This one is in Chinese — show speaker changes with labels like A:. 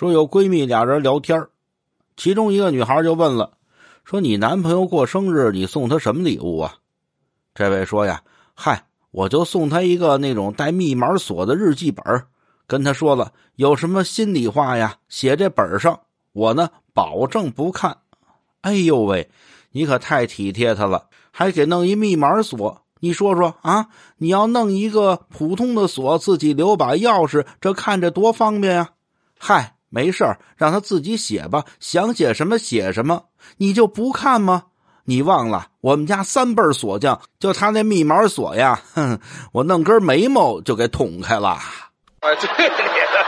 A: 说有闺蜜俩人聊天其中一个女孩就问了，说你男朋友过生日，你送他什么礼物啊？这位说呀，嗨，我就送他一个那种带密码锁的日记本跟他说了，有什么心里话呀，写这本上，我呢保证不看。哎呦喂，你可太体贴他了，还给弄一密码锁。你说说啊，你要弄一个普通的锁，自己留把钥匙，这看着多方便呀？嗨，没事让他自己写吧，想写什么写什么，你就不看吗？你忘了我们家三辈锁匠，就他那密码锁呀，哼，我弄根眉毛就给捅开了。
B: 哎，对你的。